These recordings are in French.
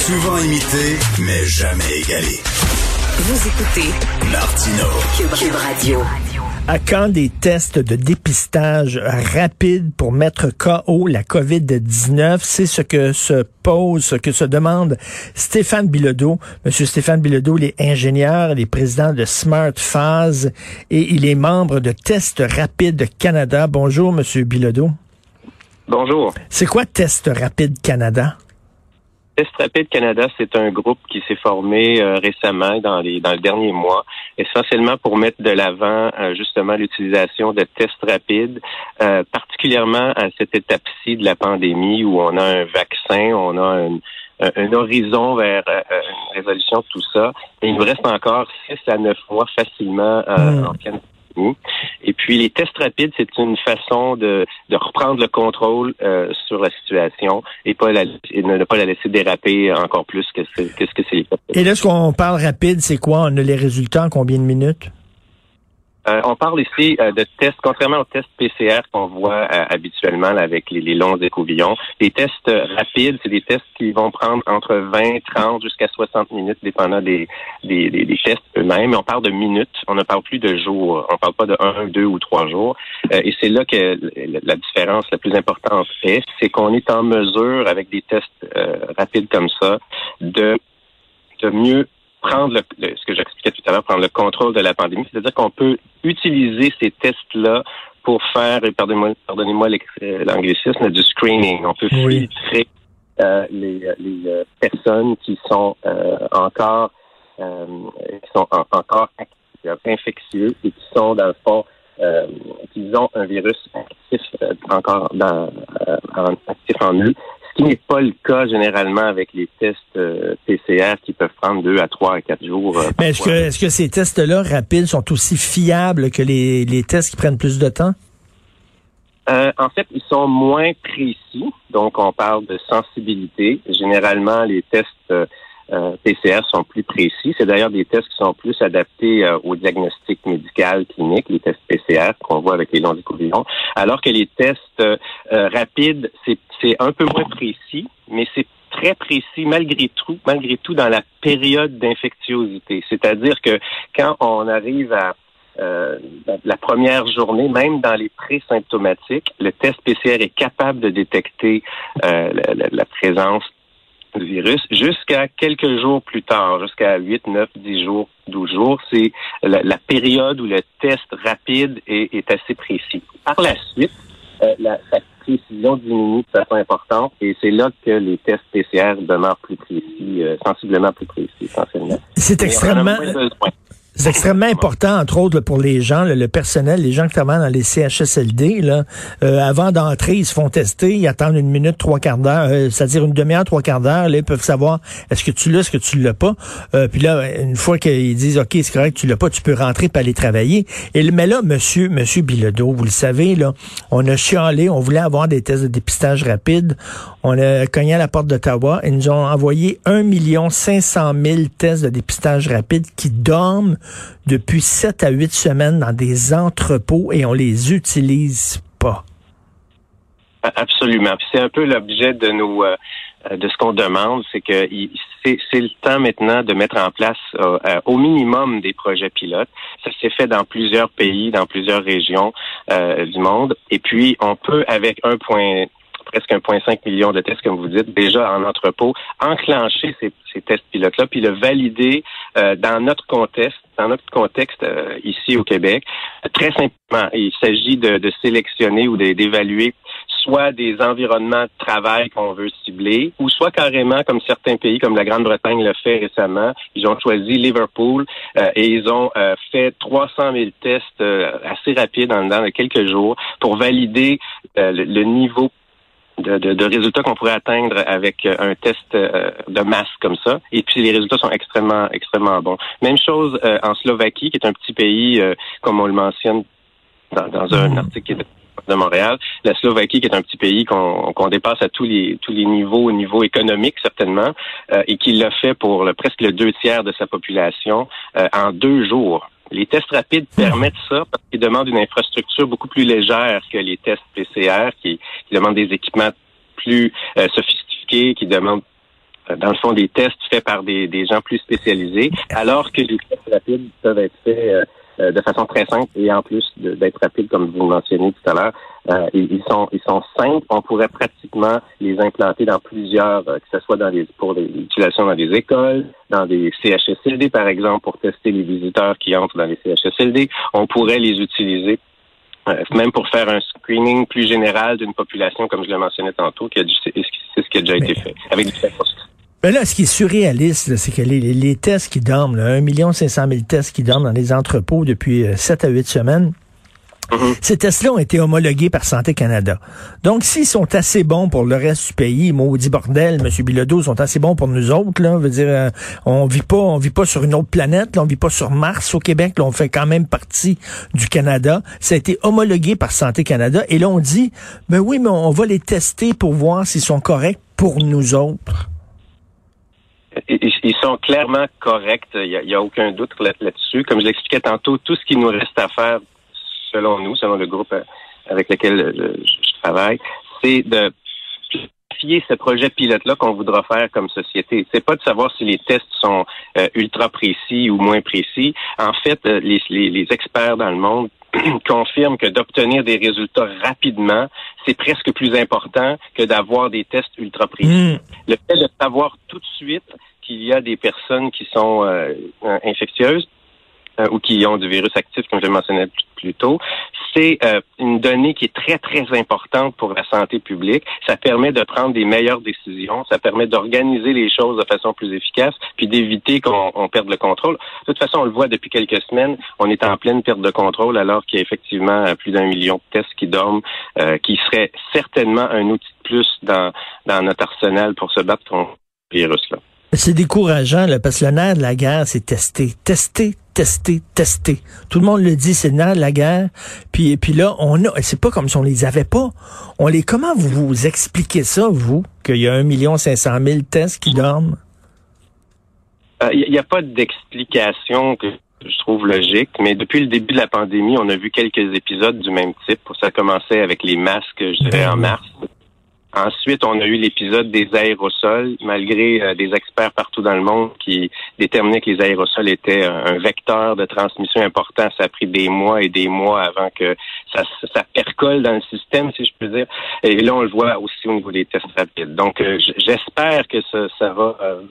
Souvent imité, mais jamais égalé. Vous écoutez Martino. Cube, Cube Radio. À quand des tests de dépistage rapides pour mettre KO la COVID-19? C'est ce que se pose, ce que se demande Stéphane Bilodeau. Monsieur Stéphane Bilodeau, il est ingénieur, il est président de Smart Phase et il est membre de Test Rapide Canada. Bonjour, Monsieur Bilodeau. Bonjour. C'est quoi Test Rapide Canada? Test Rapide Canada, c'est un groupe qui s'est formé euh, récemment dans les dans le dernier mois, essentiellement pour mettre de l'avant euh, justement l'utilisation de tests rapides, euh, particulièrement à cette étape-ci de la pandémie où on a un vaccin, on a un, un horizon vers une résolution de tout ça. Et il nous reste encore six à neuf mois facilement Hmm. en Canada. Et puis les tests rapides, c'est une façon de, de reprendre le contrôle euh, sur la situation et pas la, et ne pas la laisser déraper encore plus que ce que, que c'est. Et là, ce qu'on parle rapide, c'est quoi? On a les résultats en combien de minutes? Euh, on parle ici euh, de tests, contrairement aux tests PCR qu'on voit euh, habituellement avec les, les longs écouvillons. Les tests rapides, c'est des tests qui vont prendre entre 20, 30 jusqu'à 60 minutes, dépendant des, des, tests eux-mêmes. On parle de minutes, on ne parle plus de jours. On parle pas de un, deux ou trois jours. Euh, et c'est là que la différence la plus importante est, c'est qu'on est en mesure, avec des tests rapides comme ça, de, de mieux prendre le, le- ce que j'expliquais tout à l'heure, prendre le contrôle de la pandémie. C'est-à-dire qu'on peut utiliser ces tests-là pour faire, et pardonnez-moi pardonnez-moi euh, l'anglicisme, du screening. On peut Oui. filtrer euh, les, les euh, personnes qui sont euh, encore euh, qui sont en- encore actifs, infectieux et qui sont dans le fond euh, qui ont un virus actif euh, encore dans, euh, en- actif en eux, qui n'est pas le cas généralement avec les tests euh, PCR qui peuvent prendre deux à trois à quatre jours. euh, Mais est-ce que, parfois. est-ce que ces tests-là rapides sont aussi fiables que les, les tests qui prennent plus de temps? Euh, en fait, ils sont moins précis. Donc, on parle de sensibilité. Généralement, les tests euh, PCR sont plus précis. C'est d'ailleurs des tests qui sont plus adaptés euh, au diagnostic médical clinique, les tests PCR qu'on voit avec les longs écouvillons. Alors que les tests euh, euh, rapides, c'est un peu moins précis, mais c'est très précis malgré tout, malgré tout dans la période d'infectiosité. C'est-à-dire que quand on arrive à euh, la première journée, même dans les pré-symptomatiques, le test PCR est capable de détecter euh, la- la présence du virus jusqu'à quelques jours plus tard, jusqu'à 8, 9, 10 jours, 12 jours. C'est la, la période où le test rapide est, est assez précis. Par la suite, euh, la, sa précision diminue de façon importante et c'est là que les tests PCR demeurent plus précis, euh, sensiblement plus précis, essentiellement. C'est extrêmement. C'est extrêmement important, entre autres, pour les gens, le personnel, les gens qui travaillent dans les CHSLD. Là, euh, avant d'entrer, ils se font tester, ils attendent une minute, trois quarts d'heure, euh, c'est-à-dire une demi-heure, trois quarts d'heure. Là, ils peuvent savoir est-ce que tu l'as, est-ce que tu l'as pas? Euh, puis là, une fois qu'ils disent OK, c'est correct, tu l'as pas, tu peux rentrer et aller travailler. Et, le- mais là, monsieur, monsieur Bilodeau, vous le savez, là, on a chialé, on voulait avoir des tests de dépistage rapide. On a cogné à la porte d'Ottawa. Ils nous ont envoyé 1 500 000 tests de dépistage rapide qui dorment depuis 7 à 8 semaines dans des entrepôts et on les utilise pas. Absolument. C'est un peu l'objet de nos euh, de ce qu'on demande, c'est que c'est le temps maintenant de mettre en place euh, euh, au minimum des projets pilotes. Ça s'est fait dans plusieurs pays, dans plusieurs régions du monde. Et puis on peut avec un point presque 1,5 million de tests, comme vous dites, déjà en entrepôt, enclencher ces, ces tests pilotes-là, puis le valider euh, dans notre contexte, dans notre contexte euh, ici au Québec. Très simplement, il s'agit de, de sélectionner ou d'évaluer soit des environnements de travail qu'on veut cibler, ou soit carrément, comme certains pays, comme la Grande-Bretagne l'a fait récemment, ils ont choisi Liverpool euh, et ils ont euh, fait 300 000 tests euh, assez rapides de quelques jours pour valider euh, le, le niveau de, de, de résultats qu'on pourrait atteindre avec euh, un test euh, de masse comme ça. Et puis les résultats sont extrêmement, extrêmement bons. Même chose euh, en Slovaquie, qui est un petit pays, comme on le mentionne dans, dans un Mhm. article qui est de Montréal. La Slovaquie, qui est un petit pays qu'on dépasse à tous les tous les niveaux, au niveau économique certainement, euh, et qui l'a fait pour le, presque le deux tiers de sa population euh, en deux jours. Les tests rapides permettent ça parce qu'ils demandent une infrastructure beaucoup plus légère que les tests PCR, qui, qui demandent des équipements plus euh, sophistiqués, qui demandent dans le fond, des tests faits par des, des gens plus spécialisés, alors que les tests rapides peuvent être faits euh, de façon très simple et en plus d'être rapide, comme vous le mentionnez tout à l'heure, euh, ils, sont ils sont simples. On pourrait pratiquement les implanter dans plusieurs, euh, que ce soit dans les pour l'utilisation dans des écoles, dans des CHSLD par exemple, pour tester les visiteurs qui entrent dans les CHSLD. On pourrait les utiliser même pour faire un screening plus général d'une population, comme je l'ai mentionné tantôt, qui c'est ce qui a déjà été fait avec du ben là, ce qui est surréaliste, c'est que les, tests qui dorment, là, 1 500 000 tests qui dorment dans les entrepôts depuis 7 euh, à 8 semaines, mm-hmm. Ces tests-là ont été homologués par Santé Canada. Donc, s'ils sont assez bons pour le reste du pays, maudit bordel, M. Bilodeau, sont assez bons pour nous autres, là, veut dire, euh, on vit pas, on vit pas sur une autre planète, là, on vit pas sur Mars au Québec, là, on fait quand même partie du Canada. Ça a été homologué par Santé Canada. Et là, on dit, ben oui, mais on va les tester pour voir s'ils sont corrects pour nous autres ils sont clairement corrects. Il n'y a, aucun doute là-dessus. Comme je l'expliquais tantôt, tout ce qui nous reste à faire, selon nous, selon le groupe euh, avec lequel euh, je travaille, c'est de planifier ce projet pilote-là qu'on voudra faire comme société. C'est pas de savoir si les tests sont euh, ultra précis ou moins précis. En fait, les, les experts dans le monde confirment que d'obtenir des résultats rapidement, c'est presque plus important que d'avoir des tests ultra précis. Hmm. Le fait de savoir tout de suite qu'il y a des personnes qui sont euh, infectieuses euh, ou qui ont du virus actif, comme je mentionnais plus tôt, c'est euh, une donnée qui est très, très importante pour la santé publique. Ça permet de prendre des meilleures décisions, ça permet d'organiser les choses de façon plus efficace, puis d'éviter qu'on perde le contrôle. De toute façon, on le voit depuis quelques semaines, on est en pleine perte de contrôle alors qu'il y a effectivement plus d'un million de tests qui dorment, qui serait certainement un outil de plus dans, dans notre arsenal pour se battre contre le virus-là. C'est décourageant, là, parce que le nerf de la guerre, c'est tester, tester, tester, tester. Tout le monde le dit, c'est le nerf de la guerre. Puis, puis là, on a, c'est pas comme si on les avait pas. On les, comment vous vous expliquez ça, vous, qu'il y a un million cinq cent mille tests qui dorment? Il euh, n'y a pas d'explication que je trouve logique, mais depuis le début de la pandémie, on a vu quelques épisodes du même type. Ça commençait avec les masques, je dirais, en ben mars Ensuite, on a eu l'épisode des aérosols, malgré euh, des experts partout dans le monde qui déterminaient que les aérosols étaient un, vecteur de transmission important. Ça a pris des mois et des mois avant que ça, ça percole dans le système, si je peux dire. Et là, on le voit aussi au niveau des tests rapides. Donc, euh, j'espère que ça, ça va euh,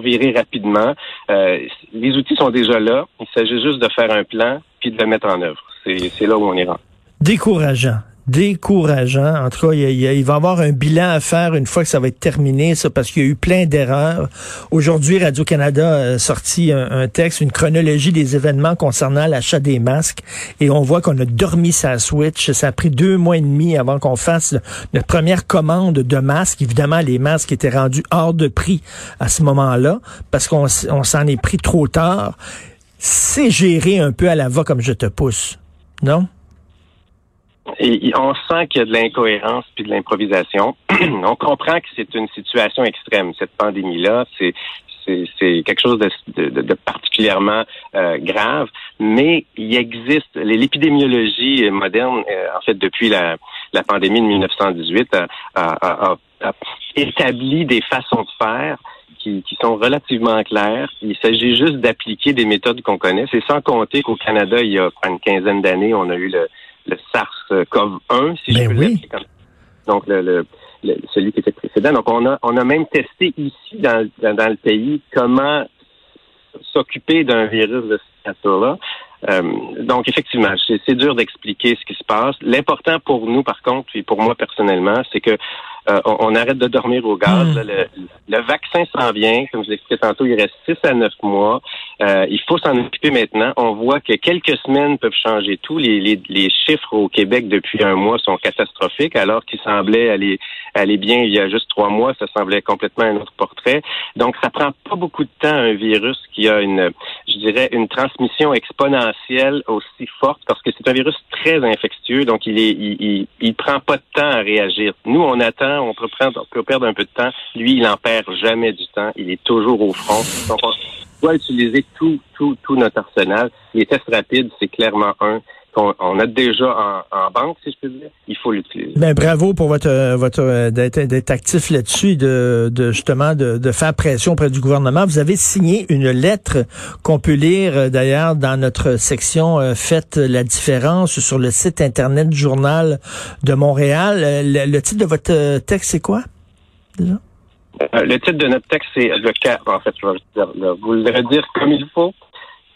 virer rapidement. Euh, les outils sont déjà là. Il s'agit juste de faire un plan puis de le mettre en œuvre. C'est là où on ira. Décourageant décourageant. En tout cas, il, va y avoir un bilan à faire une fois que ça va être terminé, ça, parce qu'il y a eu plein d'erreurs. Aujourd'hui, Radio-Canada a sorti un, texte, une chronologie des événements concernant l'achat des masques, et on voit qu'on a dormi sa switch. Ça a pris deux mois et demi avant qu'on fasse notre première commande de masques. Évidemment, les masques étaient rendus hors de prix à ce moment-là, parce qu'on s'en est pris trop tard. C'est géré un peu à la va comme je te pousse, non? On sent qu'il y a de l'incohérence puis de l'improvisation. on comprend que c'est une situation extrême. Cette pandémie-là, c'est c'est quelque chose de, de, de particulièrement euh, grave, mais il existe l'épidémiologie moderne, euh, en fait, depuis la, la pandémie de 1918, a, a, a, établi des façons de faire qui, qui, sont relativement claires. Il s'agit juste d'appliquer des méthodes qu'on connaît. C'est sans compter qu'au Canada, il y a une quinzaine d'années, on a eu le, le SARS-CoV-1, si je ben peux oui. comme donc le, le, celui qui était précédent. Donc on a on a même testé ici dans, dans, le pays comment s'occuper d'un virus de cette nature-là. Euh, donc effectivement, c'est dur d'expliquer ce qui se passe. L'important pour nous, par contre, et pour moi personnellement, c'est que euh, on, arrête de dormir au gaz. Hmm. Le, vaccin s'en vient, comme je l'expliquais tantôt, il reste 6 à 9 mois. Euh, il faut s'en occuper maintenant. On voit que quelques semaines peuvent changer tout. Les, les, les chiffres au Québec depuis un mois sont catastrophiques, alors qu'ils semblaient aller, aller bien il y a juste trois mois. Ça semblait complètement un autre portrait. Donc, ça prend pas beaucoup de temps un virus qui a une, je dirais, une transmission exponentielle aussi forte, parce que c'est un virus très infectieux. Donc, il est, il, il, il prend pas de temps à réagir. Nous, on attend on peut, perdre un peu de temps. Lui, il n'en perd jamais du temps. Il est toujours au front. On doit utiliser tout, tout, tout notre arsenal. Les tests rapides, c'est clairement un qu'on a déjà en, banque, si je peux dire, il faut l'utiliser. Ben, bravo pour votre votre d'être actif là-dessus, de, de justement de, de, faire pression auprès du gouvernement. Vous avez signé une lettre qu'on peut lire euh, d'ailleurs dans notre section euh, Faites la différence sur le site internet du journal de Montréal. Euh, le, titre de votre texte, c'est quoi? Déjà? le titre de notre texte, c'est le cas. En fait, je vais vous le redire comme il faut.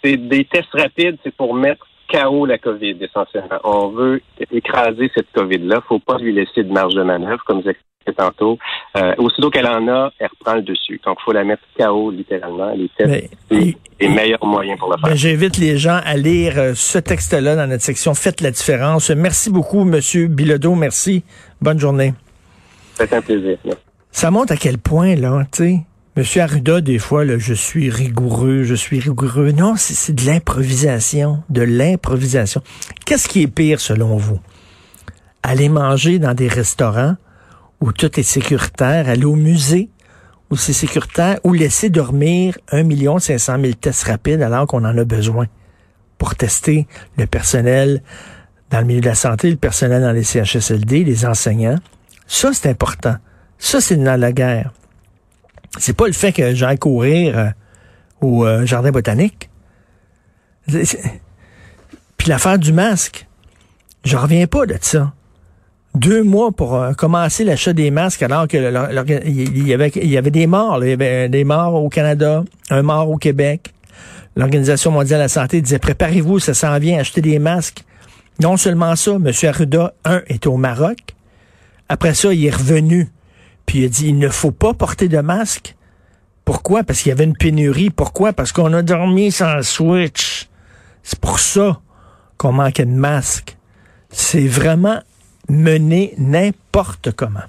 C'est des tests rapides, c'est pour mettre KO la COVID, essentiellement. On veut écraser cette COVID-là. faut pas lui laisser de marge de manœuvre, comme vous expliqué tantôt. Euh, aussitôt qu'elle en a, elle reprend le dessus. Donc, il faut la mettre KO, littéralement. Les tests, les meilleurs moyens pour le faire. J'invite les gens à lire euh, ce texte-là dans notre section Faites la différence. Merci beaucoup, Monsieur Bilodeau. Merci. Bonne journée. C'est un plaisir. Ça montre à quel point, là, tu sais, Monsieur Arruda, des fois, je suis rigoureux, je suis rigoureux. Non, c'est de l'improvisation, de l'improvisation. Qu'est-ce qui est pire selon vous? Aller manger dans des restaurants où tout est sécuritaire, aller au musée où c'est sécuritaire, ou laisser dormir un million cinq cent mille tests rapides alors qu'on en a besoin pour tester le personnel dans le milieu de la santé, le personnel dans les CHSLD, les enseignants. Ça, c'est important. Ça, c'est dans la guerre. C'est pas le fait que j'aille courir euh, au euh, jardin botanique. Puis l'affaire du masque, je reviens pas de ça. Deux mois pour euh, commencer l'achat des masques alors que il y avait des morts, il y avait des morts au Canada, un mort au Québec. L'Organisation mondiale de la santé disait préparez-vous, ça s'en vient, acheter des masques. Non seulement ça, M. Arruda, un, est au Maroc. Après ça, il est revenu puis il a dit, il ne faut pas porter de masque. Pourquoi? Parce qu'il y avait une pénurie. Pourquoi? Parce qu'on a dormi sans switch. C'est pour ça qu'on manquait de masque. C'est vraiment mener n'importe comment.